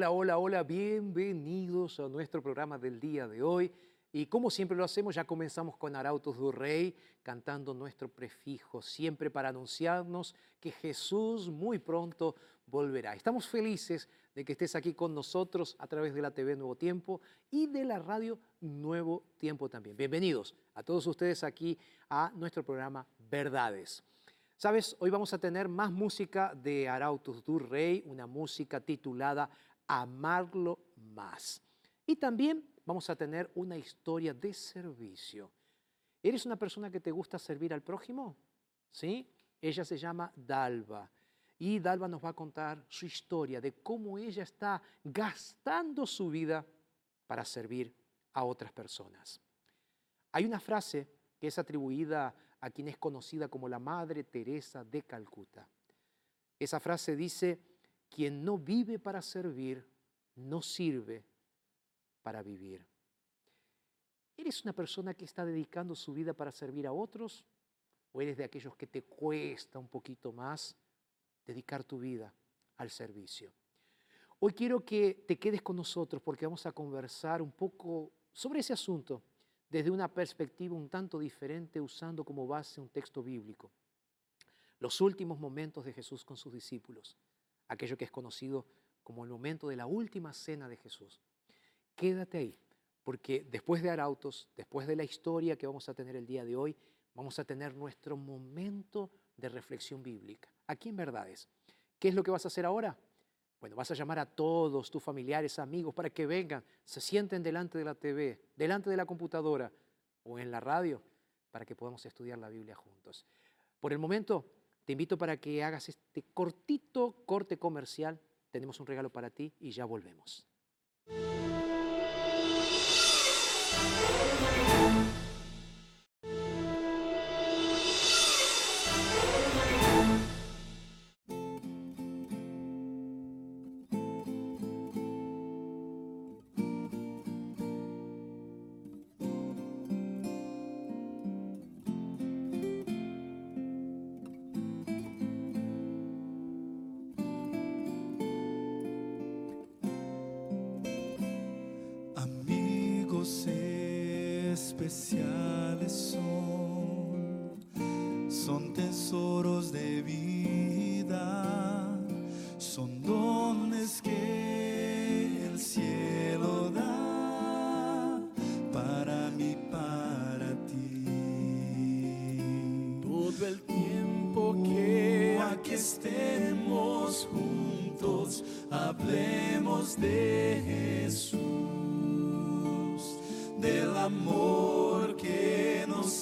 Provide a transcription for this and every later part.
Hola, hola, hola, bienvenidos a nuestro programa del día de hoy. Y como siempre lo hacemos, ya comenzamos con Arautos do Rey, cantando nuestro prefijo, siempre para anunciarnos que Jesús muy pronto volverá. Estamos felices de que estés aquí con nosotros a través de la TV Nuevo Tiempo y de la radio Nuevo Tiempo también. Bienvenidos a todos ustedes aquí a nuestro programa Verdades. Sabes, hoy vamos a tener más música de Arautos do Rey, una música titulada amarlo más. Y también vamos a tener una historia de servicio. ¿Eres una persona que te gusta servir al prójimo? ¿Sí? Ella se llama Dalva. Y Dalva nos va a contar su historia de cómo ella está gastando su vida para servir a otras personas. Hay una frase que es atribuida a quien es conocida como la Madre Teresa de Calcuta. Esa frase dice, quien no vive para servir, no sirve para vivir. ¿Eres una persona que está dedicando su vida para servir a otros? ¿O eres de aquellos que te cuesta un poquito más dedicar tu vida al servicio? Hoy quiero que te quedes con nosotros porque vamos a conversar un poco sobre ese asunto desde una perspectiva un tanto diferente usando como base un texto bíblico. Los últimos momentos de Jesús con sus discípulos aquello que es conocido como el momento de la última cena de Jesús. Quédate ahí, porque después de Arautos, después de la historia que vamos a tener el día de hoy, vamos a tener nuestro momento de reflexión bíblica. Aquí en Verdades. ¿Qué es lo que vas a hacer ahora? Bueno, vas a llamar a todos tus familiares, amigos, para que vengan, se sienten delante de la TV, delante de la computadora o en la radio, para que podamos estudiar la Biblia juntos. Por el momento, te invito para que hagas este cortito corte comercial. Tenemos un regalo para ti y ya volvemos.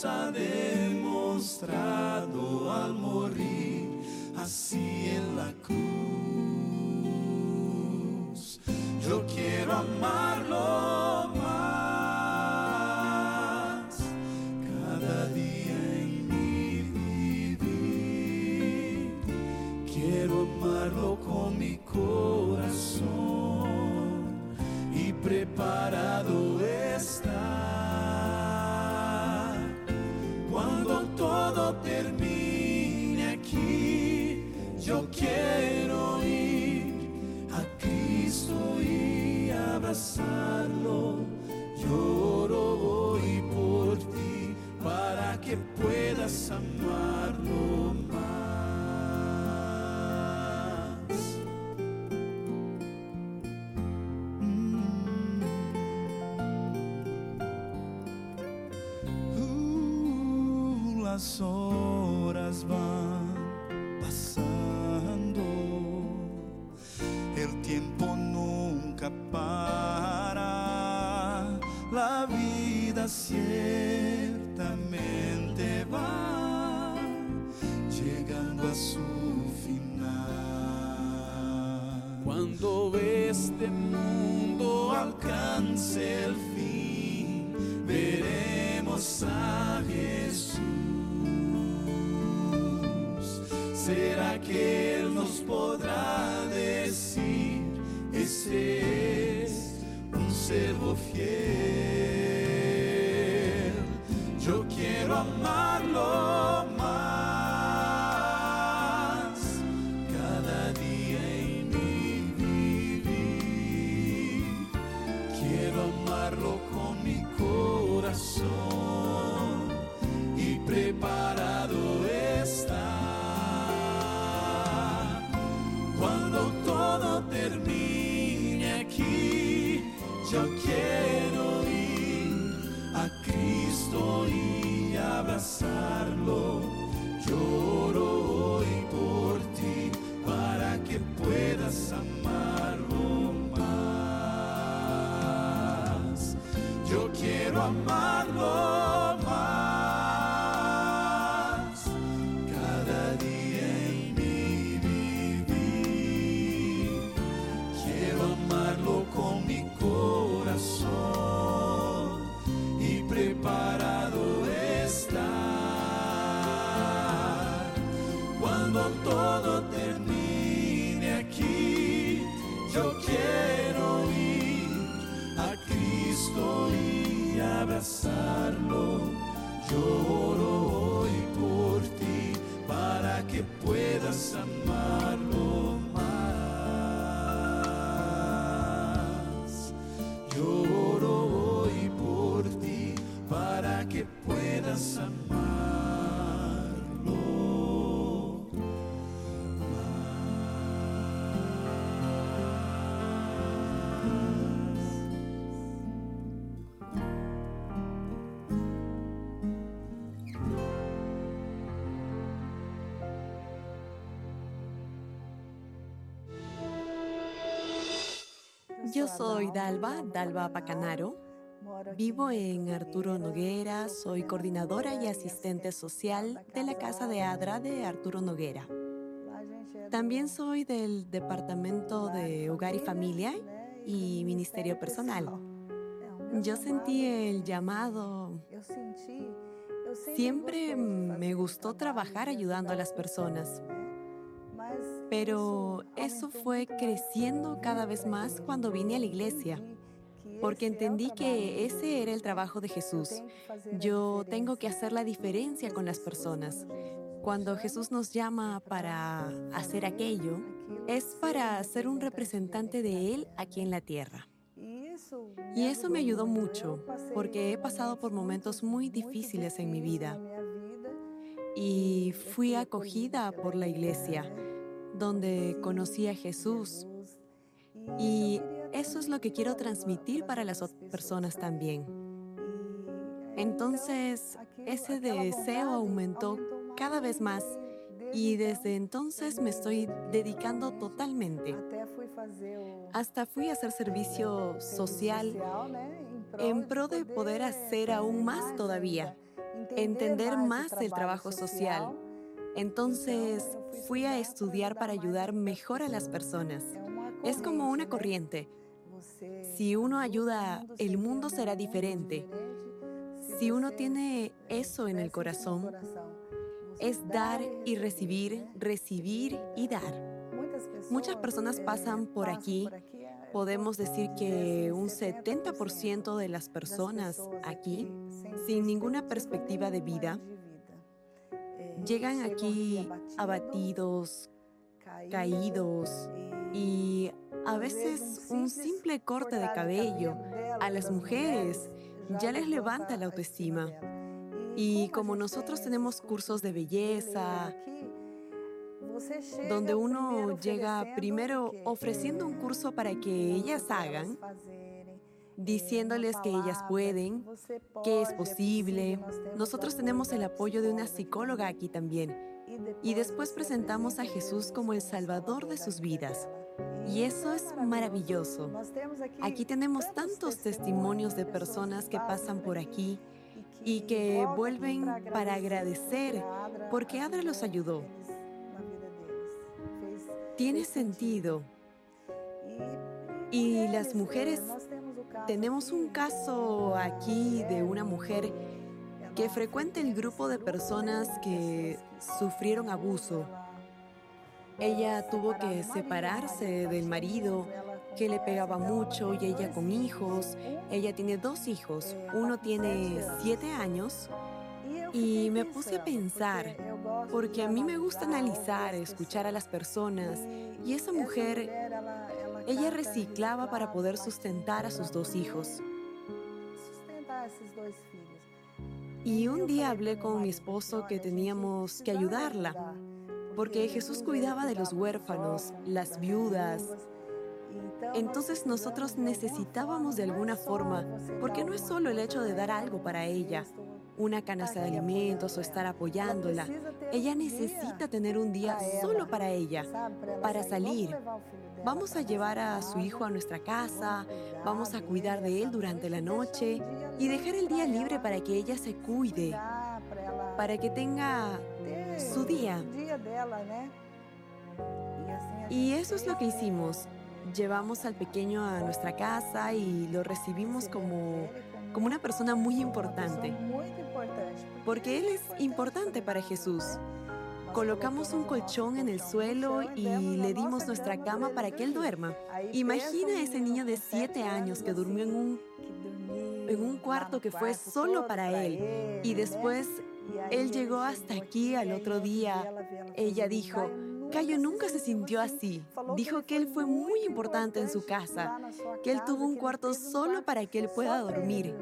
Que nos ciertamente va llegando a su final. Cuando este mundo alcance el fin, veremos a Jesús. ¿Será que Él nos podrá decir, ese es un servo fiel? Quiero amarlo abrazarlo. Lloro hoy por ti para que puedas amarlo Yo soy Dalva, Dalva Pacanaro. Vivo en Arturo Noguera, soy coordinadora y asistente social de la Casa de Adra de Arturo Noguera. También soy del Departamento de Hogar y Familia y Ministerio Personal. Yo sentí el llamado. Siempre me gustó trabajar ayudando a las personas, pero eso fue creciendo cada vez más cuando vine a la iglesia, porque entendí que ese era el trabajo de Jesús. Yo tengo que hacer la diferencia con las personas. Cuando Jesús nos llama para hacer aquello, es para ser un representante de Él aquí en la tierra. Y eso me ayudó mucho, porque he pasado por momentos muy difíciles en mi vida y fui acogida por la iglesia, donde conocí a Jesús. Y eso es lo que quiero transmitir para las otras personas también. Entonces, ese deseo aumentó cada vez más Y desde entonces me estoy dedicando totalmente. Hasta fui a hacer servicio social en pro de poder hacer aún más todavía, entender más el trabajo social. Entonces fui a estudiar para ayudar mejor a las personas. Es como una corriente. Si uno ayuda, el mundo será diferente. Si uno tiene eso en el corazón, es dar y recibir, recibir y dar. Muchas personas pasan por aquí. Podemos decir que un 70% de las personas aquí, sin ninguna perspectiva de vida, llegan aquí abatidos, caídos y a veces un simple corte de cabello a las mujeres ya les levanta la autoestima. Y como nosotros tenemos cursos de belleza, donde uno llega primero ofreciendo un curso para que ellas hagan, diciéndoles que ellas pueden, que es posible. Nosotros tenemos el apoyo de una psicóloga aquí también. Y después presentamos a Jesús como el Salvador de sus vidas. Y eso es maravilloso. Aquí tenemos tantos testimonios de personas que pasan por aquí y que vuelven para agradecer porque Adra los ayudó tiene sentido. Y las mujeres, tenemos un caso aquí de una mujer que frecuenta el grupo de personas que sufrieron abuso. Ella tuvo que separarse del marido que le pegaba mucho y ella con hijos. Ella tiene dos hijos. Uno tiene siete años y me puse a pensar, porque a mí me gusta analizar, escuchar a las personas, y esa mujer, ella reciclaba para poder sustentar a sus dos hijos. Y un día hablé con mi esposo que teníamos que ayudarla, porque Jesús cuidaba de los huérfanos, las viudas. Entonces nosotros necesitábamos de alguna forma, porque no es solo el hecho de dar algo para ella, una canasta de alimentos o estar apoyándola. Ella necesita tener un día solo para ella, para salir. Vamos a llevar a su hijo a nuestra casa, vamos a cuidar de él durante la noche y dejar el día libre para que ella se cuide, para que tenga su día. Y eso es lo que hicimos. Llevamos al pequeño a nuestra casa y lo recibimos como, como una persona muy importante porque Él es importante para Jesús. Colocamos un colchón en el suelo y le dimos nuestra cama para que Él duerma. Imagina a ese niño de siete años que durmió en un, en un cuarto que fue solo para Él. Y después Él llegó hasta aquí al otro día. Ella dijo, Cayo nunca se sintió así. Dijo que él fue muy importante en su casa, que él tuvo un cuarto solo para que él pueda dormir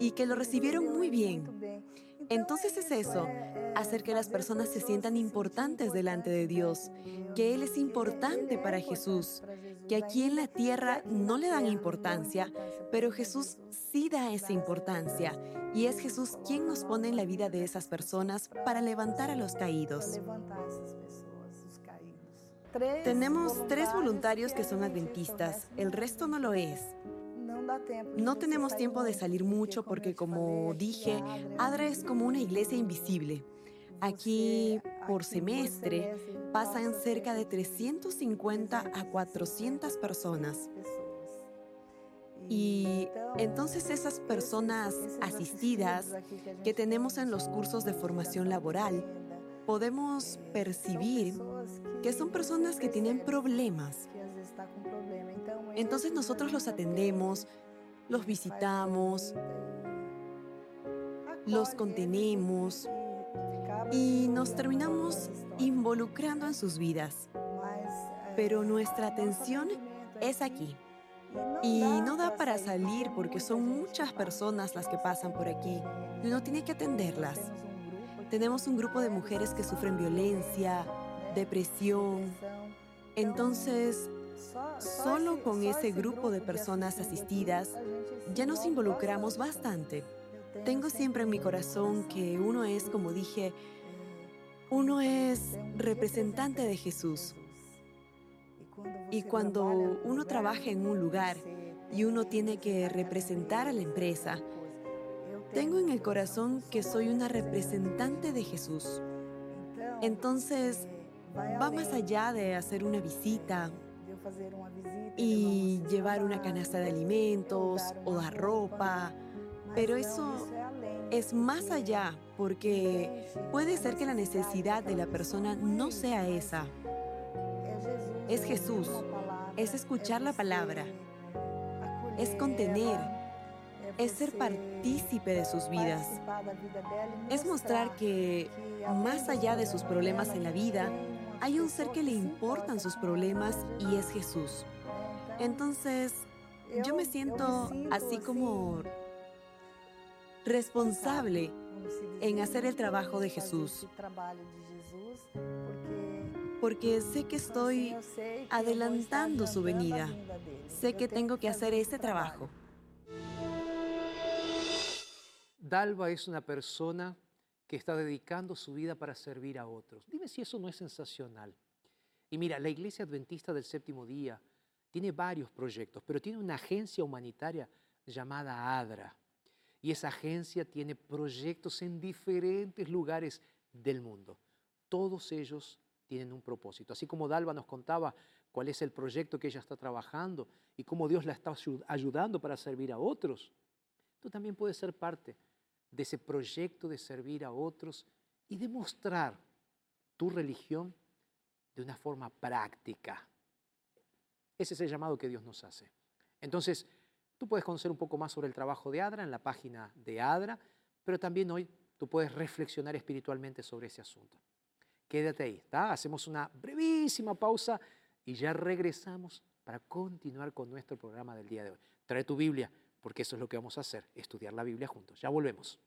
y que lo recibieron muy bien. Entonces es eso, hacer que las personas se sientan importantes delante de Dios, que Él es importante para Jesús, que aquí en la tierra no le dan importancia, pero Jesús sí da esa importancia y es Jesús quien nos pone en la vida de esas personas para levantar a los caídos. Tenemos tres voluntarios que son adventistas, el resto no lo es. No tenemos tiempo de salir mucho porque, como dije, ADRA es como una iglesia invisible. Aquí, por semestre, pasan cerca de 350 a 400 personas. Y entonces esas personas asistidas que tenemos en los cursos de formación laboral, podemos percibir que son personas que tienen problemas. Entonces nosotros los atendemos, los visitamos, los contenemos y nos terminamos involucrando en sus vidas. Pero nuestra atención es aquí. Y no da para salir porque son muchas personas las que pasan por aquí uno tiene que atenderlas. Tenemos un grupo de mujeres que sufren violencia, depresión. Entonces, Solo con ese grupo de personas asistidas ya nos involucramos bastante. Tengo siempre en mi corazón que uno es, como dije, Uno es representante de Jesús. Y cuando uno trabaja en un lugar y uno tiene que representar a la empresa, tengo en el corazón que soy una representante de Jesús. Entonces, va más allá de hacer una visita y llevar una canasta de alimentos o dar ropa, pero eso es más allá porque puede ser que la necesidad de la persona no sea esa. Es Jesús, es escuchar la palabra, es contener, es ser partícipe de sus vidas, es mostrar que más allá de sus problemas en la vida, hay un ser que le importan sus problemas y es Jesús. Entonces, yo me siento así como responsable en hacer el trabajo de Jesús. Porque sé que estoy adelantando su venida. Sé que tengo que hacer ese trabajo. Dalva es una persona que está dedicando su vida para servir a otros. Dime si eso no es sensacional. Y mira, la Iglesia Adventista del Séptimo Día tiene varios proyectos, pero tiene una agencia humanitaria llamada ADRA. Y esa agencia tiene proyectos en diferentes lugares del mundo. Todos ellos tienen un propósito. Así como Dalva nos contaba cuál es el proyecto que ella está trabajando y cómo Dios la está ayudando para servir a otros, tú también puedes ser parte de ese proyecto de servir a otros y demostrar tu religión de una forma práctica. Ese es el llamado que Dios nos hace. Entonces, tú puedes conocer un poco más sobre el trabajo de ADRA en la página de ADRA, pero también hoy tú puedes reflexionar espiritualmente sobre ese asunto. Quédate ahí, ¿está? Hacemos una brevísima pausa y ya regresamos para continuar con nuestro programa del día de hoy. Trae tu Biblia, porque eso es lo que vamos a hacer, estudiar la Biblia juntos. Ya volvemos.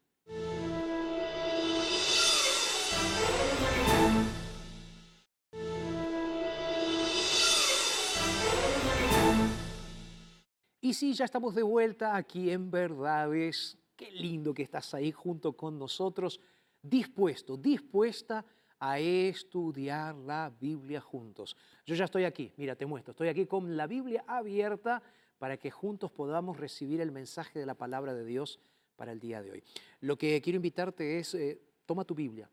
Y sí, ya estamos de vuelta aquí en Verdades. Qué lindo que estás ahí junto con nosotros, dispuesto, dispuesta a estudiar la Biblia juntos. Yo ya estoy aquí, mira, te muestro, estoy aquí con la Biblia abierta para que juntos podamos recibir el mensaje de la palabra de Dios para el día de hoy. Lo que quiero invitarte es, eh, toma tu Biblia.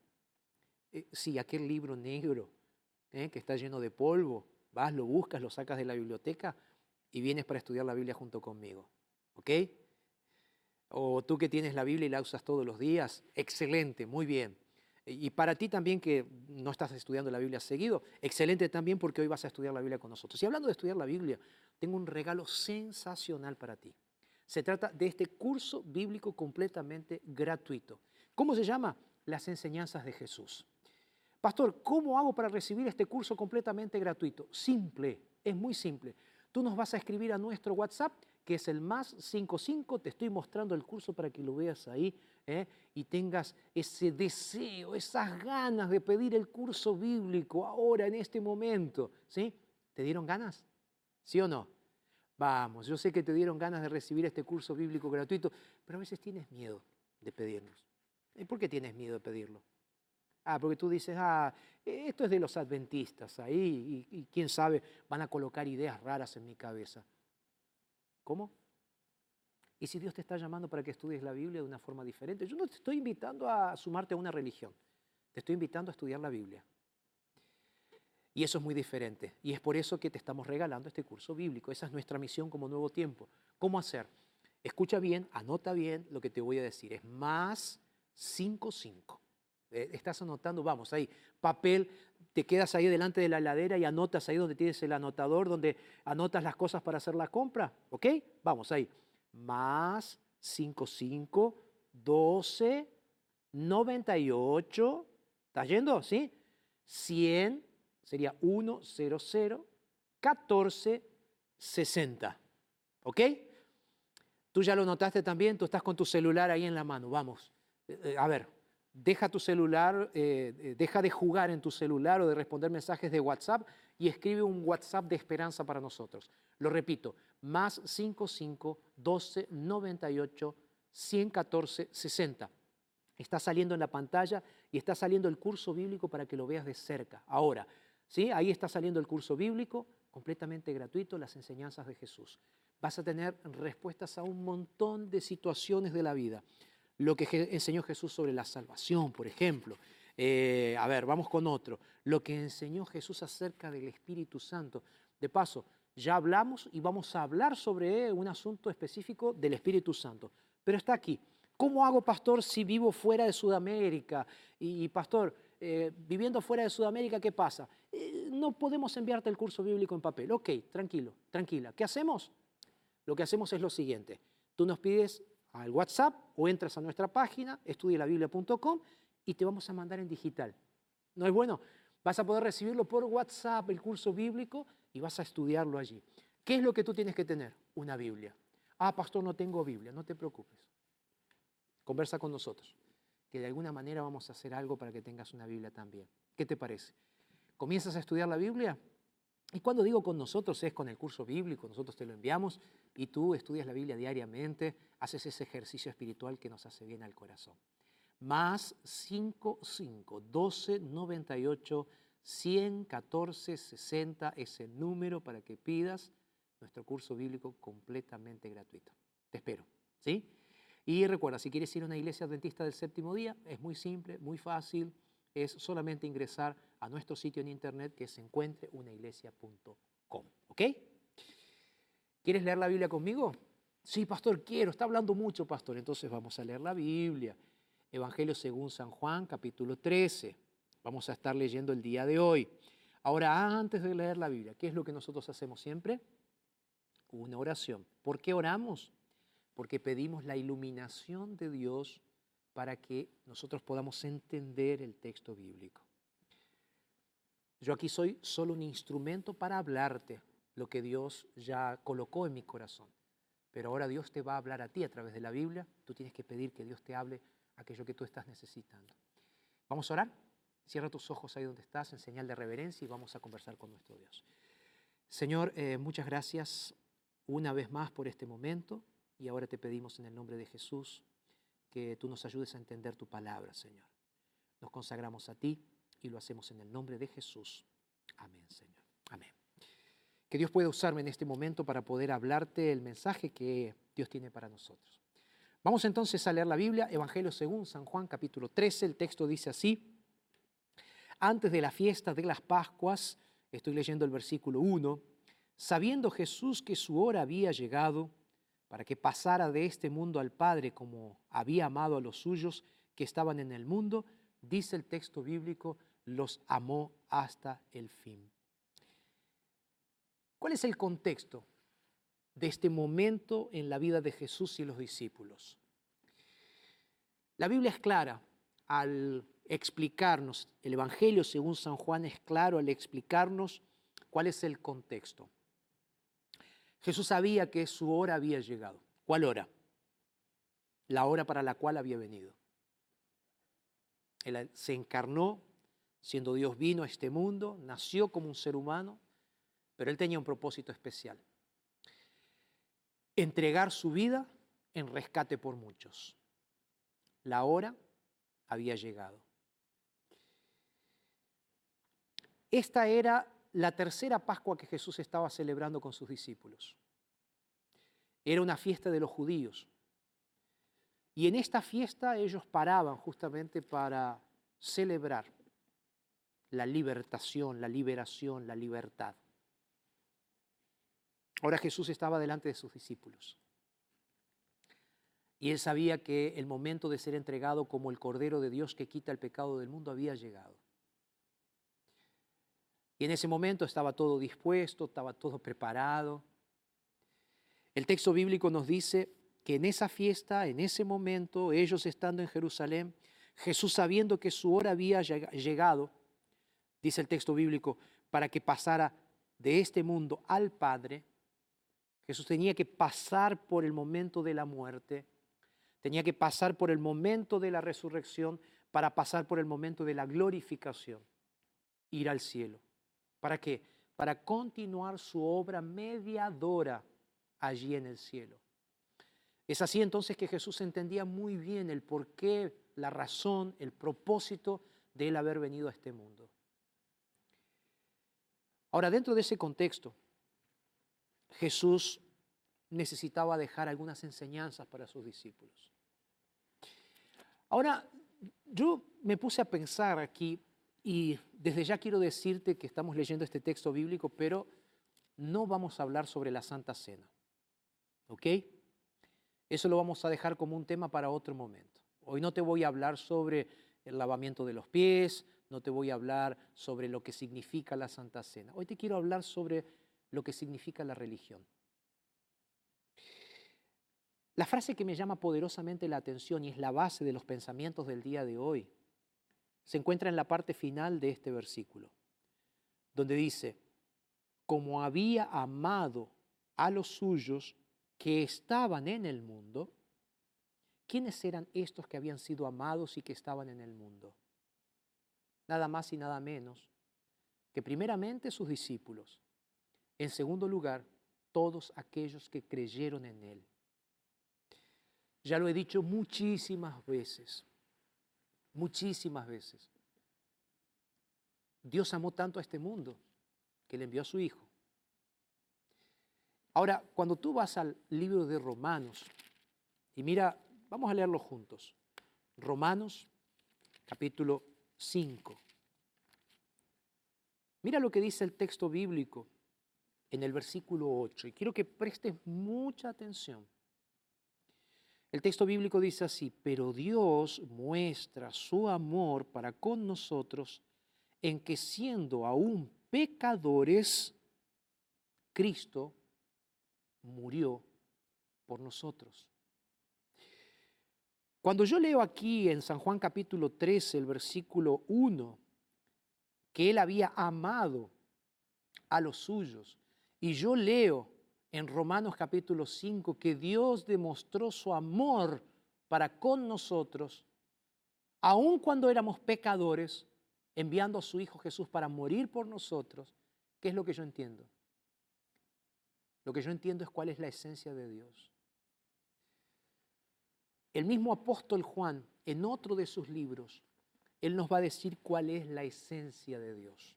Eh, sí, aquel libro negro eh, que está lleno de polvo, vas, lo buscas, lo sacas de la biblioteca y vienes para estudiar la Biblia junto conmigo. ¿Ok? O tú que tienes la Biblia y la usas todos los días, excelente, muy bien. Y para ti también que no estás estudiando la Biblia seguido, excelente también porque hoy vas a estudiar la Biblia con nosotros. Y hablando de estudiar la Biblia, tengo un regalo sensacional para ti. Se trata de este curso bíblico completamente gratuito. ¿Cómo se llama? Las enseñanzas de Jesús. Pastor, ¿cómo hago para recibir este curso completamente gratuito? Simple, es muy simple. Tú nos vas a escribir a nuestro WhatsApp, que es el más 55, te estoy mostrando el curso para que lo veas ahí ¿eh? y tengas ese deseo, esas ganas de pedir el curso bíblico ahora, en este momento. ¿sí? ¿Te dieron ganas? ¿Sí o no? Vamos, yo sé que te dieron ganas de recibir este curso bíblico gratuito, pero a veces tienes miedo de pedirlos. ¿Y por qué tienes miedo de pedirlo? Ah, porque tú dices, ah, esto es de los adventistas ahí y, y quién sabe, van a colocar ideas raras en mi cabeza. ¿Cómo? ¿Y si Dios te está llamando para que estudies la Biblia de una forma diferente? Yo no te estoy invitando a sumarte a una religión, te estoy invitando a estudiar la Biblia. Y eso es muy diferente. Y es por eso que te estamos regalando este curso bíblico. Esa es nuestra misión como nuevo tiempo. ¿Cómo hacer? Escucha bien, anota bien lo que te voy a decir. Es más 55. Eh, estás anotando, vamos, ahí, papel, te quedas ahí delante de la heladera y anotas ahí donde tienes el anotador, donde anotas las cosas para hacer la compra. ¿Ok? Vamos ahí. Más 55, 12, 98. ¿Estás yendo? ¿Sí? 100, sería 100 14 60. ¿Ok? Tú ya lo notaste también, tú estás con tu celular ahí en la mano. Vamos. Eh, eh, a ver, deja tu celular, eh, deja de jugar en tu celular o de responder mensajes de WhatsApp y escribe un WhatsApp de esperanza para nosotros. Lo repito, más 55 12 98 114 60. Está saliendo en la pantalla y está saliendo el curso bíblico para que lo veas de cerca. Ahora, ¿sí? Ahí está saliendo el curso bíblico, completamente gratuito, las enseñanzas de Jesús. Vas a tener respuestas a un montón de situaciones de la vida. Lo que enseñó Jesús sobre la salvación, por ejemplo. Eh, a ver, vamos con otro. Lo que enseñó Jesús acerca del Espíritu Santo. De paso, ya hablamos y vamos a hablar sobre un asunto específico del Espíritu Santo. Pero está aquí. ¿Cómo hago, pastor, si vivo fuera de Sudamérica? Y, pastor, eh, viviendo fuera de Sudamérica, ¿qué pasa? Eh, no podemos enviarte el curso bíblico en papel. Ok, tranquilo, tranquila. ¿Qué hacemos? Lo que hacemos es lo siguiente. Tú nos pides al WhatsApp o entras a nuestra página, estudielabiblia.com, y te vamos a mandar en digital. ¿No es bueno? Vas a poder recibirlo por WhatsApp, el curso bíblico, y vas a estudiarlo allí. ¿Qué es lo que tú tienes que tener? Una Biblia. Ah, pastor, no tengo Biblia, no te preocupes conversa con nosotros, que de alguna manera vamos a hacer algo para que tengas una Biblia también. ¿Qué te parece? ¿Comienzas a estudiar la Biblia? Y cuando digo con nosotros es con el curso bíblico, nosotros te lo enviamos y tú estudias la Biblia diariamente, haces ese ejercicio espiritual que nos hace bien al corazón. Más 5, 5, 12, 98, 100, 14, 60 es el número para que pidas nuestro curso bíblico completamente gratuito. Te espero, ¿sí? Y recuerda, si quieres ir a una iglesia adventista del séptimo día, es muy simple, muy fácil, es solamente ingresar a nuestro sitio en internet que es encuentreunaiglesia.com. ¿Ok? ¿Quieres leer la Biblia conmigo? Sí, pastor, quiero. Está hablando mucho, pastor. Entonces vamos a leer la Biblia. Evangelio según San Juan, capítulo 13. Vamos a estar leyendo el día de hoy. Ahora, antes de leer la Biblia, ¿qué es lo que nosotros hacemos siempre? Una oración. ¿Por qué oramos? porque pedimos la iluminación de Dios para que nosotros podamos entender el texto bíblico. Yo aquí soy solo un instrumento para hablarte lo que Dios ya colocó en mi corazón. Pero ahora Dios te va a hablar a ti a través de la Biblia. Tú tienes que pedir que Dios te hable aquello que tú estás necesitando. Vamos a orar. Cierra tus ojos ahí donde estás en señal de reverencia y vamos a conversar con nuestro Dios. Señor, eh, muchas gracias una vez más por este momento. Y ahora te pedimos en el nombre de Jesús que tú nos ayudes a entender tu palabra, Señor. Nos consagramos a ti y lo hacemos en el nombre de Jesús. Amén, Señor. Amén. Que Dios pueda usarme en este momento para poder hablarte el mensaje que Dios tiene para nosotros. Vamos entonces a leer la Biblia, Evangelio según San Juan capítulo 13. El texto dice así, antes de la fiesta de las Pascuas, estoy leyendo el versículo 1, sabiendo Jesús que su hora había llegado, para que pasara de este mundo al Padre como había amado a los suyos que estaban en el mundo, dice el texto bíblico, los amó hasta el fin. ¿Cuál es el contexto de este momento en la vida de Jesús y los discípulos? La Biblia es clara al explicarnos, el Evangelio según San Juan es claro al explicarnos cuál es el contexto. Jesús sabía que su hora había llegado. ¿Cuál hora? La hora para la cual había venido. Él se encarnó, siendo Dios vino a este mundo, nació como un ser humano, pero él tenía un propósito especial. Entregar su vida en rescate por muchos. La hora había llegado. Esta era la tercera Pascua que Jesús estaba celebrando con sus discípulos. Era una fiesta de los judíos. Y en esta fiesta ellos paraban justamente para celebrar la libertación, la liberación, la libertad. Ahora Jesús estaba delante de sus discípulos. Y él sabía que el momento de ser entregado como el Cordero de Dios que quita el pecado del mundo había llegado. Y en ese momento estaba todo dispuesto, estaba todo preparado. El texto bíblico nos dice que en esa fiesta, en ese momento, ellos estando en Jerusalén, Jesús sabiendo que su hora había llegado, dice el texto bíblico, para que pasara de este mundo al Padre, Jesús tenía que pasar por el momento de la muerte, tenía que pasar por el momento de la resurrección para pasar por el momento de la glorificación, ir al cielo. ¿Para qué? Para continuar su obra mediadora allí en el cielo. Es así entonces que Jesús entendía muy bien el por qué la razón, el propósito de él haber venido a este mundo. Ahora, dentro de ese contexto, Jesús necesitaba dejar algunas enseñanzas para sus discípulos. Ahora, yo me puse a pensar aquí y desde ya quiero decirte que estamos leyendo este texto bíblico, pero no vamos a hablar sobre la Santa Cena. ¿Ok? Eso lo vamos a dejar como un tema para otro momento. Hoy no te voy a hablar sobre el lavamiento de los pies, no te voy a hablar sobre lo que significa la Santa Cena. Hoy te quiero hablar sobre lo que significa la religión. La frase que me llama poderosamente la atención y es la base de los pensamientos del día de hoy se encuentra en la parte final de este versículo, donde dice, como había amado a los suyos que estaban en el mundo, ¿quiénes eran estos que habían sido amados y que estaban en el mundo? Nada más y nada menos que primeramente sus discípulos, en segundo lugar, todos aquellos que creyeron en Él. Ya lo he dicho muchísimas veces, muchísimas veces. Dios amó tanto a este mundo que le envió a su Hijo. Ahora, cuando tú vas al libro de Romanos, y mira, vamos a leerlo juntos. Romanos capítulo 5. Mira lo que dice el texto bíblico en el versículo 8, y quiero que prestes mucha atención. El texto bíblico dice así, pero Dios muestra su amor para con nosotros en que siendo aún pecadores, Cristo murió por nosotros. Cuando yo leo aquí en San Juan capítulo 13, el versículo 1, que Él había amado a los suyos, y yo leo en Romanos capítulo 5 que Dios demostró su amor para con nosotros, aun cuando éramos pecadores, enviando a su Hijo Jesús para morir por nosotros, ¿qué es lo que yo entiendo? Lo que yo entiendo es cuál es la esencia de Dios. El mismo apóstol Juan, en otro de sus libros, él nos va a decir cuál es la esencia de Dios.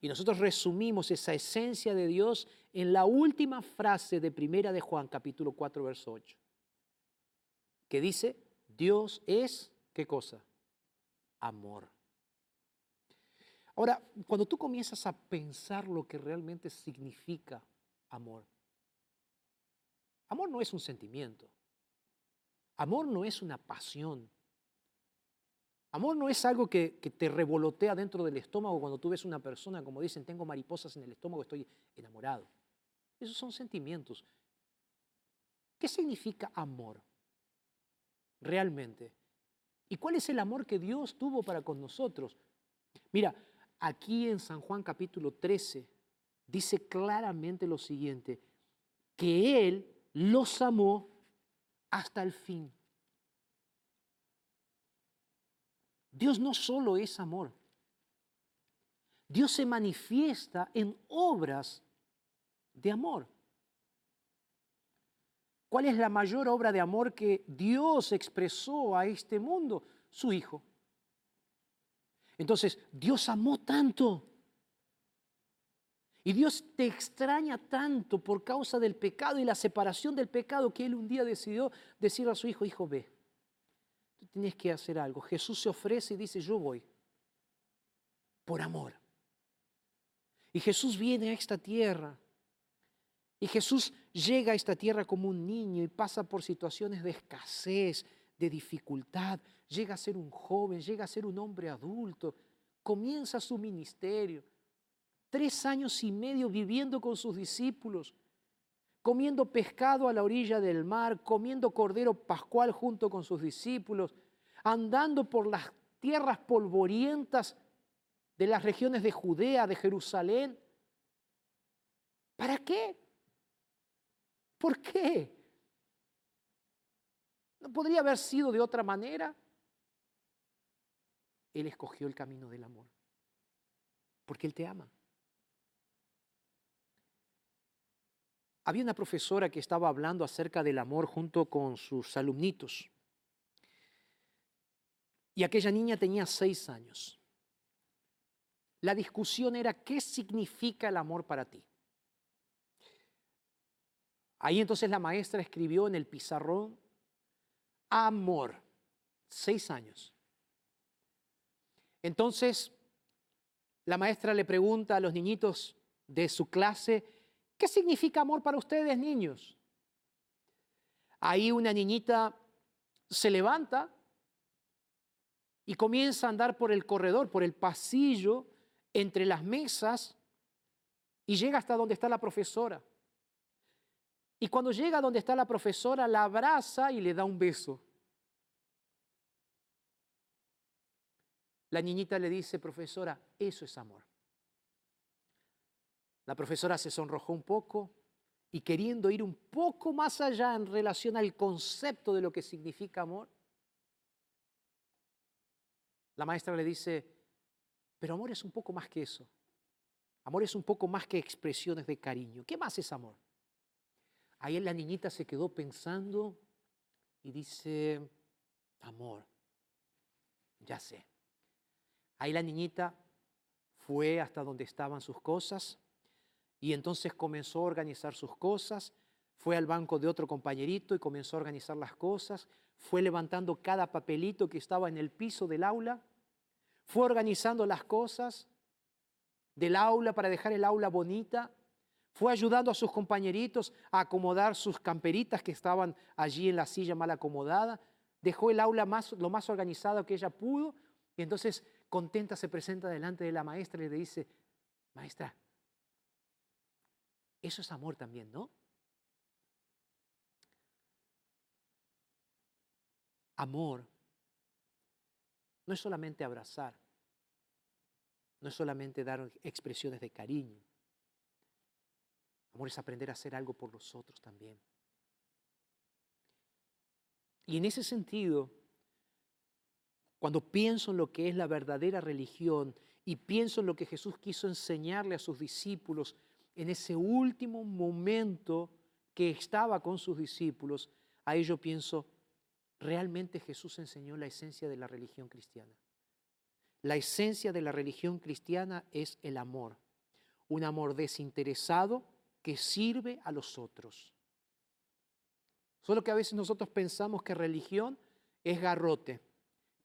Y nosotros resumimos esa esencia de Dios en la última frase de Primera de Juan, capítulo 4, verso 8, que dice, Dios es, ¿qué cosa? Amor. Ahora, cuando tú comienzas a pensar lo que realmente significa amor, amor no es un sentimiento, amor no es una pasión, Amor no es algo que, te revolotea dentro del estómago cuando tú ves una persona, como dicen, tengo mariposas en el estómago, estoy enamorado. Esos son sentimientos. ¿Qué significa amor realmente? ¿Y cuál es el amor que Dios tuvo para con nosotros? Mira, aquí en San Juan capítulo 13 dice claramente lo siguiente, que Él los amó hasta el fin. Dios no solo es amor. Dios se manifiesta en obras de amor. ¿Cuál es la mayor obra de amor que Dios expresó a este mundo? Su Hijo. Entonces, Dios amó tanto. Y Dios te extraña tanto por causa del pecado y la separación del pecado que Él un día decidió decir a su Hijo, Hijo, ve tú tienes que hacer algo. Jesús se ofrece y dice, yo voy, por amor. Y Jesús viene a esta tierra. Y Jesús llega a esta tierra como un niño y pasa por situaciones de escasez, de dificultad. Llega a ser un joven, llega a ser un hombre adulto. Comienza su ministerio. Tres años y medio viviendo con sus discípulos comiendo pescado a la orilla del mar, comiendo cordero pascual junto con sus discípulos, andando por las tierras polvorientas de las regiones de Judea, de Jerusalén. ¿Para qué? ¿Por qué? ¿No podría haber sido de otra manera? Él escogió el camino del amor, porque Él te ama. Había una profesora que estaba hablando acerca del amor junto con sus alumnitos. y aquella niña tenía seis años. La discusión era, ¿qué significa el amor para ti? Ahí entonces la maestra escribió en el pizarrón, amor, seis años. Entonces, la maestra le pregunta a los niñitos de su clase, ¿qué significa amor para ustedes, niños? Ahí una niñita se levanta y comienza a andar por el corredor, por el pasillo, entre las mesas, y llega hasta donde está la profesora. Y cuando llega donde está la profesora, la abraza y le da un beso. La niñita le dice, profesora, eso es amor. La profesora se sonrojó un poco y queriendo ir un poco más allá en relación al concepto de lo que significa amor, la maestra le dice, pero amor es un poco más que eso. Amor es un poco más que expresiones de cariño. ¿Qué más es amor? Ahí la niñita se quedó pensando y dice, amor, ya sé. Ahí la niñita fue hasta donde estaban sus cosas y entonces comenzó a organizar sus cosas, fue al banco de otro compañerito y comenzó a organizar las cosas, fue levantando cada papelito que estaba en el piso del aula, fue organizando las cosas del aula para dejar el aula bonita, fue ayudando a sus compañeritos a acomodar sus camperitas que estaban allí en la silla mal acomodada, dejó el aula más, lo más organizado que ella pudo y entonces contenta se presenta delante de la maestra y le dice, maestra, eso es amor también, ¿no? Amor no es solamente abrazar, no es solamente dar expresiones de cariño. Amor es aprender a hacer algo por los otros también. Y en ese sentido, cuando pienso en lo que es la verdadera religión y pienso en lo que Jesús quiso enseñarle a sus discípulos en ese último momento que estaba con sus discípulos, a ello pienso, realmente Jesús enseñó la esencia de la religión cristiana. La esencia de la religión cristiana es el amor, un amor desinteresado que sirve a los otros. Solo que a veces nosotros pensamos que religión es garrote,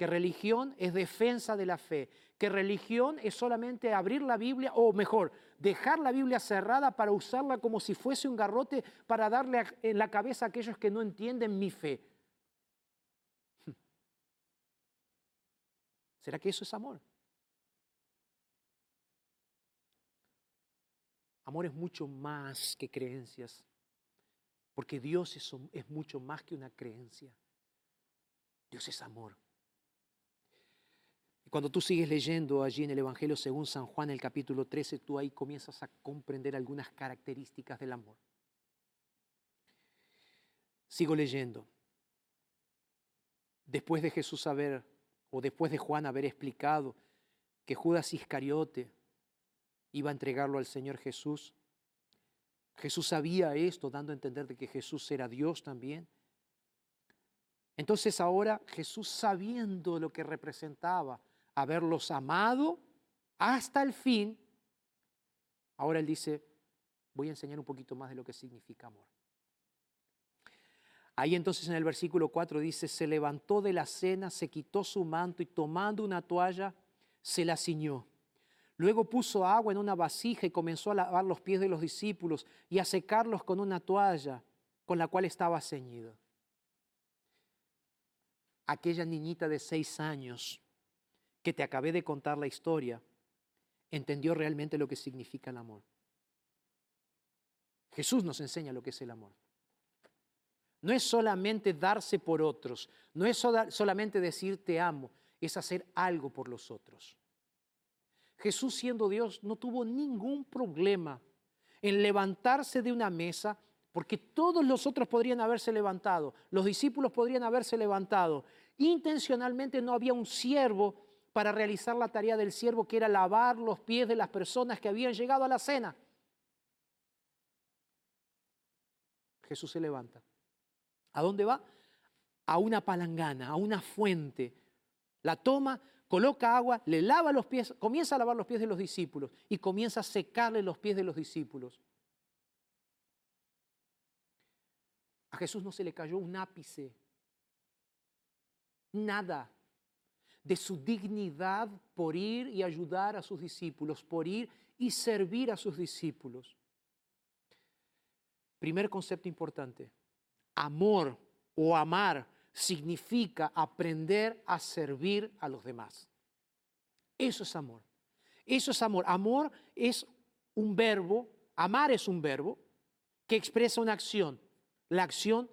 que religión es defensa de la fe, que religión es solamente abrir la Biblia, o mejor, dejar la Biblia cerrada para usarla como si fuese un garrote para darle en la cabeza a aquellos que no entienden mi fe. ¿Será que eso es amor? Amor es mucho más que creencias, porque Dios es, mucho más que una creencia. Dios es amor. Cuando tú sigues leyendo allí en el Evangelio según San Juan, el capítulo 13, tú ahí comienzas a comprender algunas características del amor. Sigo leyendo. Después de Jesús haber, o después de Juan haber explicado que Judas Iscariote iba a entregarlo al Señor Jesús, Jesús sabía esto, dando a entender de que Jesús era Dios también. Entonces ahora Jesús sabiendo lo que representaba, haberlos amado hasta el fin, ahora él dice, voy a enseñar un poquito más de lo que significa amor. Ahí entonces en el versículo 4 dice, se levantó de la cena, se quitó su manto y tomando una toalla, se la ciñó. Luego puso agua en una vasija y comenzó a lavar los pies de los discípulos y a secarlos con una toalla con la cual estaba ceñido. Aquella niñita de seis años que te acabé de contar la historia, entendió realmente lo que significa el amor. Jesús nos enseña lo que es el amor. No es solamente darse por otros, no es solamente decir te amo, es hacer algo por los otros. Jesús siendo Dios no tuvo ningún problema en levantarse de una mesa porque todos los otros podrían haberse levantado, los discípulos podrían haberse levantado. Intencionalmente no había un siervo para realizar la tarea del siervo, que era lavar los pies de las personas que habían llegado a la cena. Jesús se levanta. ¿A dónde va? A una palangana, a una fuente, La toma, coloca agua, le lava los pies, comienza a lavar los pies de los discípulos y comienza a secarle los pies de los discípulos. A Jesús no se le cayó un ápice, nada de su dignidad por ir y ayudar a sus discípulos, por ir y servir a sus discípulos. Primer concepto importante, amor o amar significa aprender a servir a los demás. Eso es amor. Eso es amor. Amor es un verbo, amar es un verbo que expresa una acción, la acción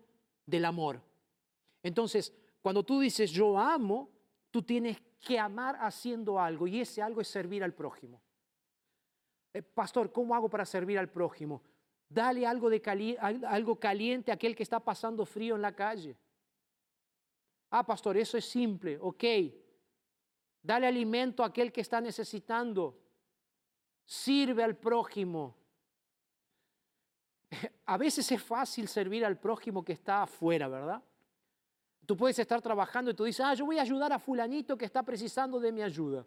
del amor. Entonces, cuando tú dices yo amo, tú tienes que amar haciendo algo y ese algo es servir al prójimo. Eh, pastor, ¿cómo hago para servir al prójimo? Dale algo, de algo caliente a aquel que está pasando frío en la calle. Ah, pastor, eso es simple, ok. Dale alimento a aquel que está necesitando. Sirve al prójimo. A veces es fácil servir al prójimo que está afuera, ¿verdad? Tú puedes estar trabajando y tú dices, ah, yo voy a ayudar a fulanito que está precisando de mi ayuda.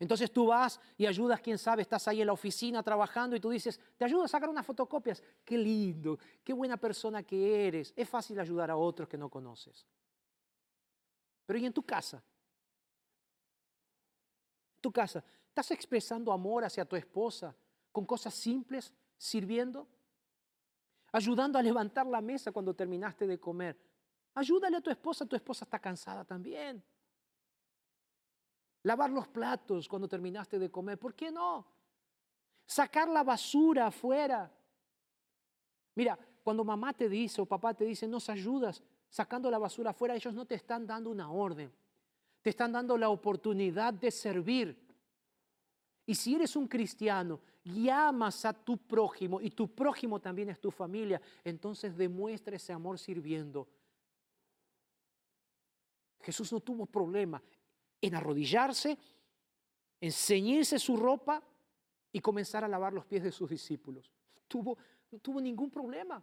Entonces tú vas y ayudas, quién sabe, estás ahí en la oficina trabajando y tú dices, te ayudo a sacar unas fotocopias. Qué lindo, qué buena persona que eres. Es fácil ayudar a otros que no conoces. Pero ¿y en tu casa? En tu casa, ¿estás expresando amor hacia tu esposa con cosas simples, sirviendo? Ayudando a levantar la mesa cuando terminaste de comer. Ayúdale a tu esposa, tu esposa está cansada también. Lavar los platos cuando terminaste de comer, ¿por qué no? Sacar la basura afuera. Mira, cuando mamá te dice o papá te dice, nos ayudas sacando la basura afuera, ellos no te están dando una orden, te están dando la oportunidad de servir. Y si eres un cristiano y amas a tu prójimo y tu prójimo también es tu familia, entonces demuestra ese amor sirviendo. Jesús no tuvo problema en arrodillarse, en ceñirse su ropa y comenzar a lavar los pies de sus discípulos. Tuvo, no tuvo ningún problema.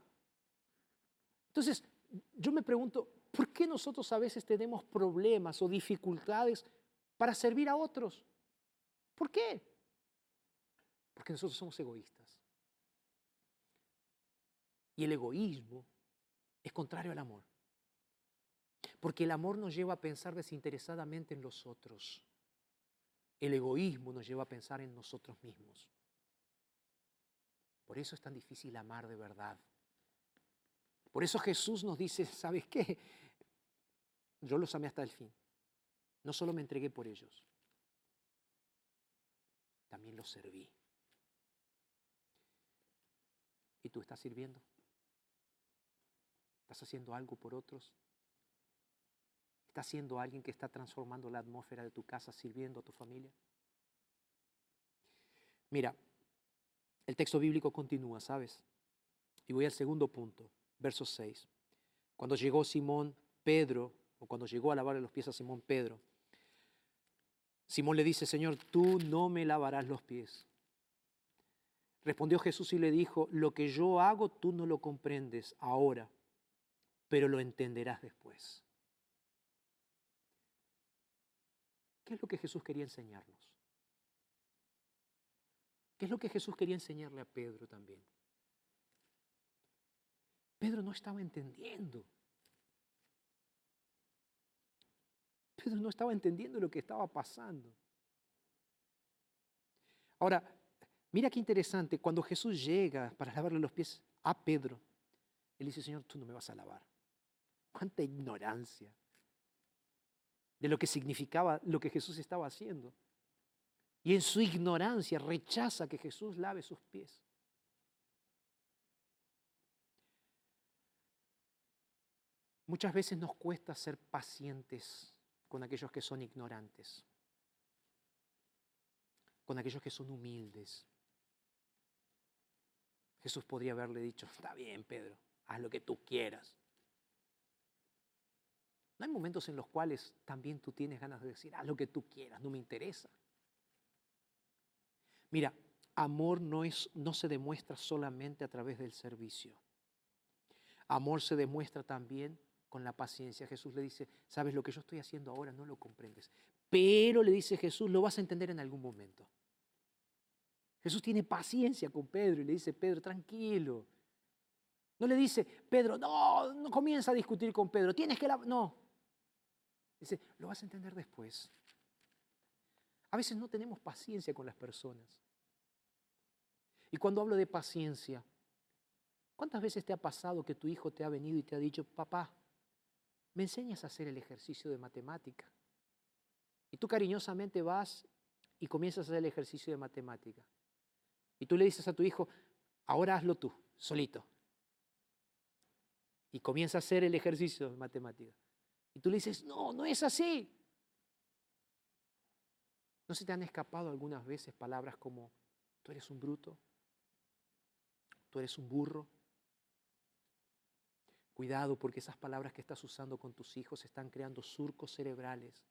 Entonces, yo me pregunto, ¿por qué nosotros a veces tenemos problemas o dificultades para servir a otros? ¿Por qué? Porque nosotros somos egoístas. Y el egoísmo es contrario al amor. Porque el amor nos lleva a pensar desinteresadamente en los otros. El egoísmo nos lleva a pensar en nosotros mismos. Por eso es tan difícil amar de verdad. Por eso Jesús nos dice, ¿sabes qué? Yo los amé hasta el fin. No solo me entregué por ellos, también los serví. ¿Y tú estás sirviendo? ¿Estás haciendo algo por otros? ¿Estás siendo alguien que está transformando la atmósfera de tu casa, sirviendo a tu familia? Mira, el texto bíblico continúa, ¿sabes? Y voy al segundo punto verso 6. Cuando llegó Simón Pedro, o cuando llegó a lavarle los pies a Simón Pedro, Simón le dice, Señor, tú no me lavarás los pies. Respondió Jesús y le dijo, lo que yo hago tú no lo comprendes ahora, pero lo entenderás después. ¿Qué es lo que Jesús quería enseñarnos? ¿Qué es lo que Jesús quería enseñarle a Pedro también? Pedro no estaba entendiendo. Pedro no estaba entendiendo lo que estaba pasando. Ahora, mira qué interesante, cuando Jesús llega para lavarle los pies a Pedro, él dice, Señor, tú no me vas a lavar. Cuánta ignorancia de lo que significaba lo que Jesús estaba haciendo. Y en su ignorancia rechaza que Jesús lave sus pies. Muchas veces nos cuesta ser pacientes con aquellos que son ignorantes, con aquellos que son humildes. Jesús podría haberle dicho, está bien, Pedro, haz lo que tú quieras. ¿No hay momentos en los cuales también tú tienes ganas de decir, haz lo que tú quieras, no me interesa? Mira, amor no, es, no se demuestra solamente a través del servicio. Amor se demuestra también con la paciencia. Jesús le dice, sabes, lo que yo estoy haciendo ahora no lo comprendes. Pero le dice Jesús, lo vas a entender en algún momento. Jesús tiene paciencia con Pedro y le dice, Pedro, tranquilo. No le dice, Pedro, no, no comienza a discutir con Pedro, tienes que... La... No. Dice, lo vas a entender después. A veces no tenemos paciencia con las personas. Y cuando hablo de paciencia, ¿cuántas veces te ha pasado que tu hijo te ha venido y te ha dicho, papá, me enseñas a hacer el ejercicio de matemática? Y tú cariñosamente vas y comienzas a hacer el ejercicio de matemática. Y tú le dices a tu hijo, ahora hazlo tú, solito. Y comienza a hacer el ejercicio de matemática. Y tú le dices, no, no es así. ¿No se te han escapado algunas veces palabras como, tú eres un bruto? ¿Tú eres un burro? Cuidado porque esas palabras que estás usando con tus hijos están creando surcos cerebrales.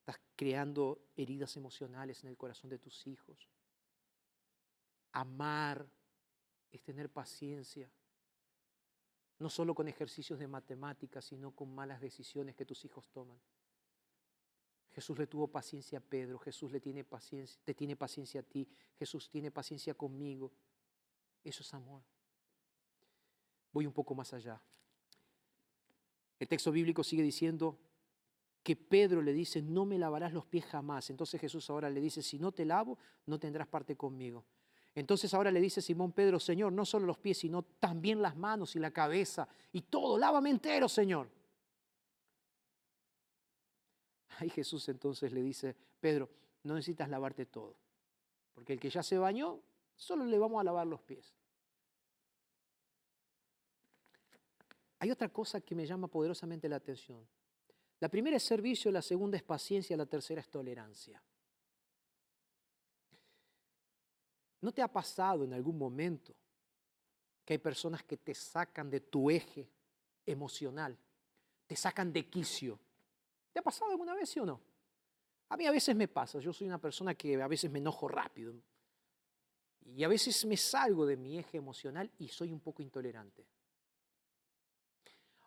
Estás creando heridas emocionales en el corazón de tus hijos. Amar es tener paciencia, no solo con ejercicios de matemáticas, sino con malas decisiones que tus hijos toman. Jesús le tuvo paciencia a Pedro, Jesús le tiene paciencia, te tiene paciencia a ti, Jesús tiene paciencia conmigo. Eso es amor. Voy un poco más allá. El texto bíblico sigue diciendo que Pedro le dice, no me lavarás los pies jamás. Entonces Jesús ahora le dice, si no te lavo, no tendrás parte conmigo. Entonces ahora le dice Simón Pedro, Señor, no solo los pies, sino también las manos y la cabeza y todo, lávame entero, Señor. Ahí Jesús entonces le dice, Pedro, no necesitas lavarte todo, porque el que ya se bañó, solo le vamos a lavar los pies. Hay otra cosa que me llama poderosamente la atención. La primera es servicio, la segunda es paciencia, la tercera es tolerancia. ¿No te ha pasado en algún momento que hay personas que te sacan de tu eje emocional, te sacan de quicio, ¿Te ha pasado alguna vez, sí o no? A mí a veces me pasa, yo soy una persona que a veces me enojo rápido y a veces me salgo de mi eje emocional y soy un poco intolerante.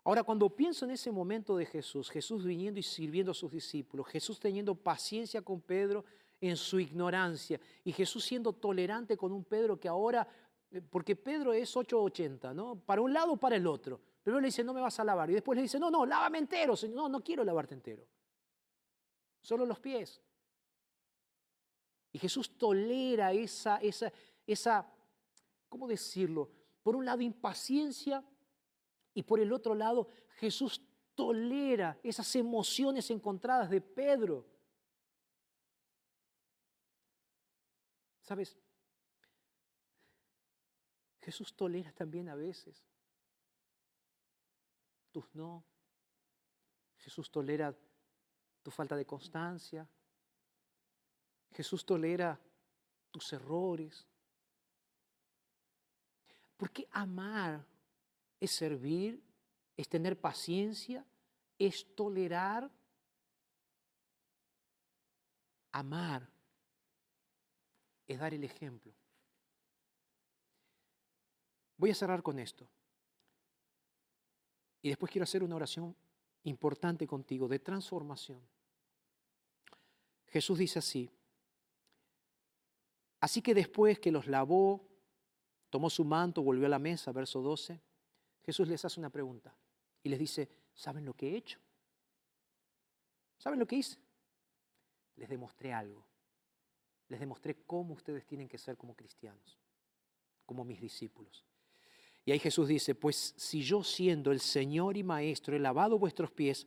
Ahora, cuando pienso en ese momento de Jesús, Jesús viniendo y sirviendo a sus discípulos, Jesús teniendo paciencia con Pedro en su ignorancia y Jesús siendo tolerante con un Pedro que ahora, eh, porque Pedro es 880, ¿no? Para un lado para el otro. Primero le dice, no me vas a lavar. Y después le dice, no, no, lávame entero, Señor. No, no quiero lavarte entero. Solo los pies. Y Jesús tolera esa, esa, esa, ¿cómo decirlo? Por un lado, impaciencia y por el otro lado, Jesús tolera esas emociones encontradas de Pedro. ¿Sabes? Jesús tolera también a veces tus no. Jesús tolera tu falta de constancia. Jesús tolera tus errores. Porque amar es servir, es tener paciencia, es tolerar. Amar es dar el ejemplo. Voy a cerrar con esto. Y después quiero hacer una oración importante contigo de transformación. Jesús dice así, así que después que los lavó, tomó su manto, volvió a la mesa, verso 12, Jesús les hace una pregunta y les dice, ¿saben lo que he hecho? ¿Saben lo que hice? Les demostré algo. Les demostré cómo ustedes tienen que ser como cristianos, como mis discípulos. Y ahí Jesús dice, pues si yo siendo el Señor y Maestro he lavado vuestros pies,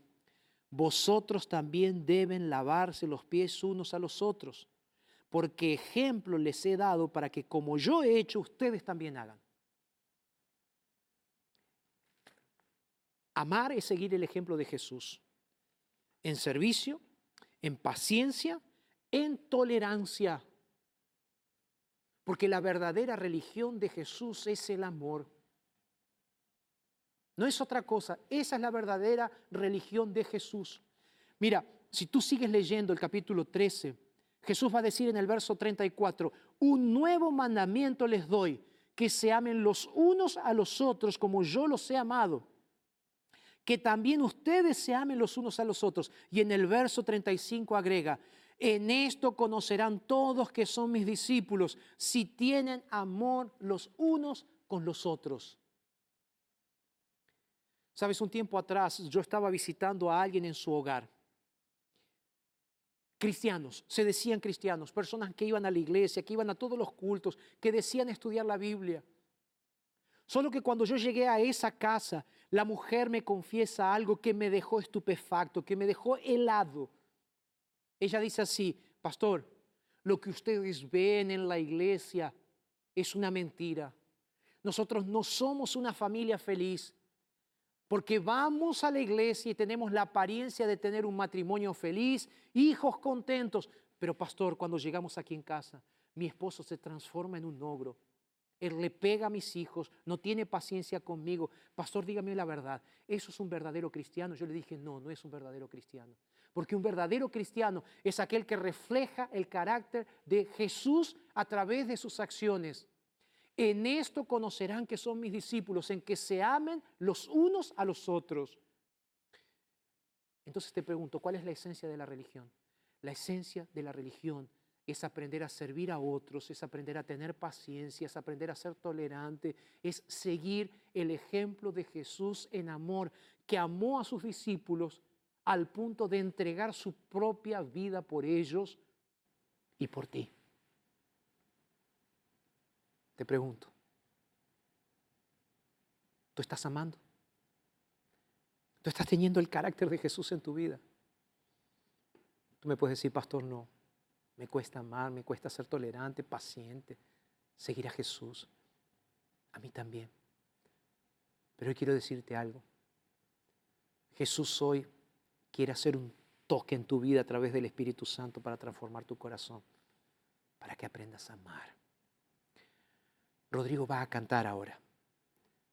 vosotros también deben lavarse los pies unos a los otros, porque ejemplo les he dado para que como yo he hecho, ustedes también hagan. Amar es seguir el ejemplo de Jesús, en servicio, en paciencia, en tolerancia, porque la verdadera religión de Jesús es el amor. No es otra cosa. Esa es la verdadera religión de Jesús. Mira, si tú sigues leyendo el capítulo 13, Jesús va a decir en el verso 34, un nuevo mandamiento les doy, que se amen los unos a los otros como yo los he amado. Que también ustedes se amen los unos a los otros. Y en el verso 35 agrega, en esto conocerán todos que son mis discípulos, si tienen amor los unos con los otros. Sabes, un tiempo atrás yo estaba visitando a alguien en su hogar. Cristianos, se decían cristianos, personas que iban a la iglesia, que iban a todos los cultos, que decían estudiar la Biblia. Solo que cuando yo llegué a esa casa, la mujer me confiesa algo que me dejó estupefacto, que me dejó helado. Ella dice así, pastor, lo que ustedes ven en la iglesia es una mentira. Nosotros no somos una familia feliz. Porque vamos a la iglesia y tenemos la apariencia de tener un matrimonio feliz, hijos contentos. Pero pastor, cuando llegamos aquí en casa, mi esposo se transforma en un ogro. Él le pega a mis hijos, no tiene paciencia conmigo. Pastor, dígame la verdad, ¿eso es un verdadero cristiano? Yo le dije, no, no es un verdadero cristiano. Porque un verdadero cristiano es aquel que refleja el carácter de Jesús a través de sus acciones. En esto conocerán que son mis discípulos, en que se amen los unos a los otros. Entonces te pregunto, ¿cuál es la esencia de la religión? La esencia de la religión es aprender a servir a otros, es aprender a tener paciencia, es aprender a ser tolerante, es seguir el ejemplo de Jesús en amor, que amó a sus discípulos al punto de entregar su propia vida por ellos y por ti. Te pregunto, ¿tú estás amando? ¿Tú estás teniendo el carácter de Jesús en tu vida? Tú me puedes decir, pastor, no, me cuesta amar, me cuesta ser tolerante, paciente, seguir a Jesús. A mí también. Pero hoy quiero decirte algo. Jesús hoy quiere hacer un toque en tu vida a través del Espíritu Santo para transformar tu corazón, para que aprendas a amar. Rodrigo va a cantar ahora.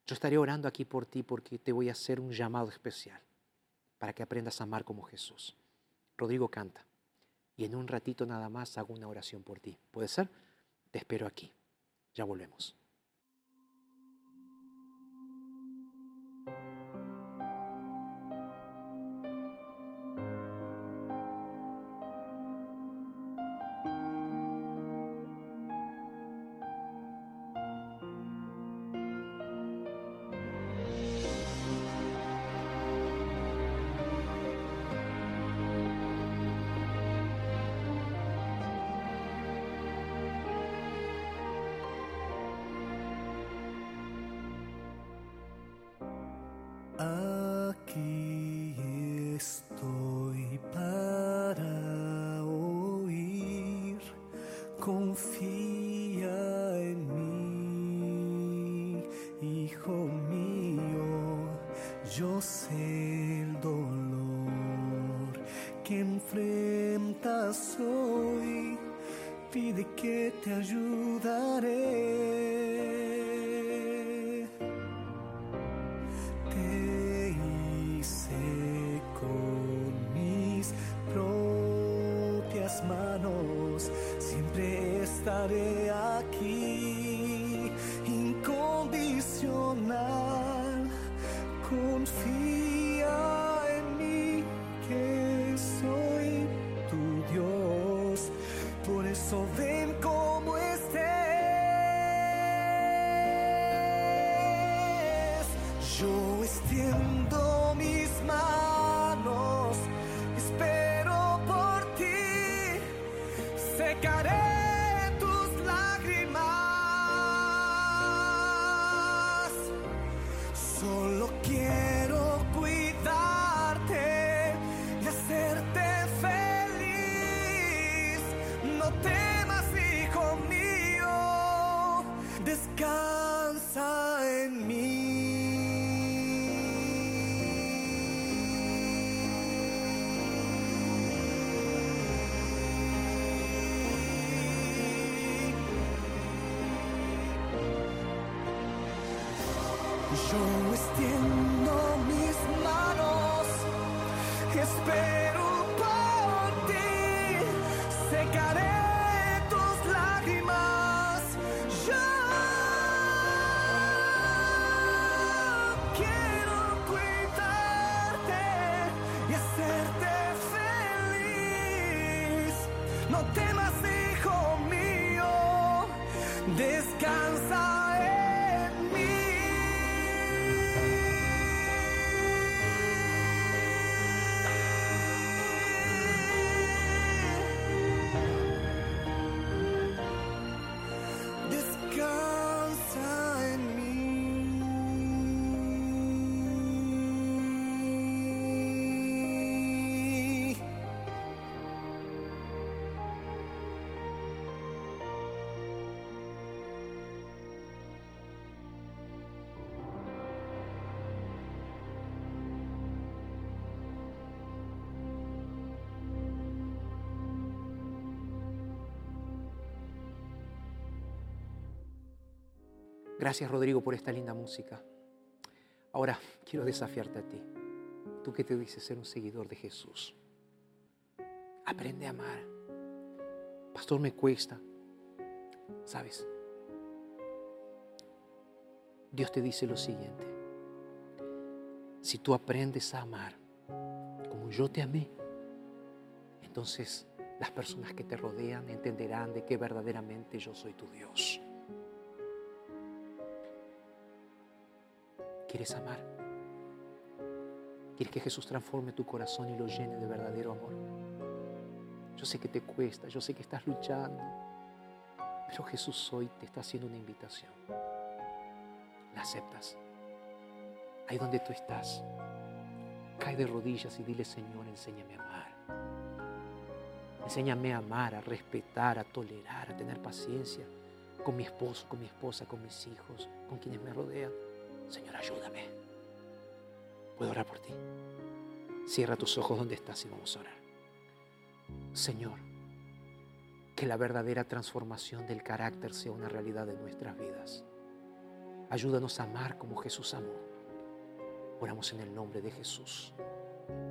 Yo estaré orando aquí por ti porque te voy a hacer un llamado especial para que aprendas a amar como Jesús. Rodrigo canta y en un ratito nada más hago una oración por ti. ¿Puede ser? Te espero aquí. Ya volvemos. Hijo mío, yo sé el dolor que enfrentas hoy, pide que te ayudaré. Te hice con mis propias manos, siempre estaré secaré tus Gracias Rodrigo por esta linda música. Ahora quiero desafiarte a ti. Tú que te dices ser un seguidor de Jesús. Aprende a amar. Pastor, me cuesta. ¿Sabes? Dios te dice lo siguiente. Si tú aprendes a amar como yo te amé, entonces las personas que te rodean entenderán de que verdaderamente yo soy tu Dios. ¿Quieres amar? ¿Quieres que Jesús transforme tu corazón y lo llene de verdadero amor? Yo sé que te cuesta, yo sé que estás luchando, pero Jesús hoy te está haciendo una invitación. ¿La aceptas? Ahí donde tú estás, cae de rodillas y dile, Señor, enséñame a amar. Enséñame a amar, a respetar, a tolerar, a tener paciencia con mi esposo, con mi esposa, con mis hijos, con quienes me rodean. Señor, ayúdame. ¿Puedo orar por ti? Cierra tus ojos donde estás y vamos a orar. Señor, que la verdadera transformación del carácter sea una realidad de nuestras vidas. Ayúdanos a amar como Jesús amó. Oramos en el nombre de Jesús.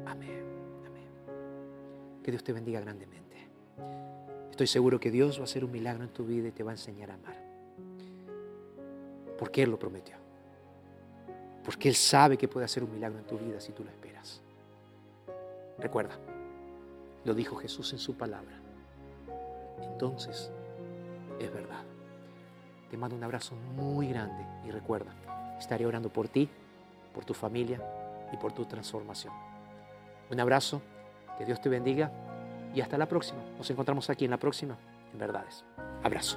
Amén. Amén. Que Dios te bendiga grandemente. Estoy seguro que Dios va a hacer un milagro en tu vida y te va a enseñar a amar. Porque Él lo prometió. Porque Él sabe que puede hacer un milagro en tu vida si tú lo esperas. Recuerda, lo dijo Jesús en su palabra. Entonces, es verdad. Te mando un abrazo muy grande y recuerda, estaré orando por ti, por tu familia y por tu transformación. Un abrazo, que Dios te bendiga y hasta la próxima. Nos encontramos aquí en la próxima, en verdades. Abrazo.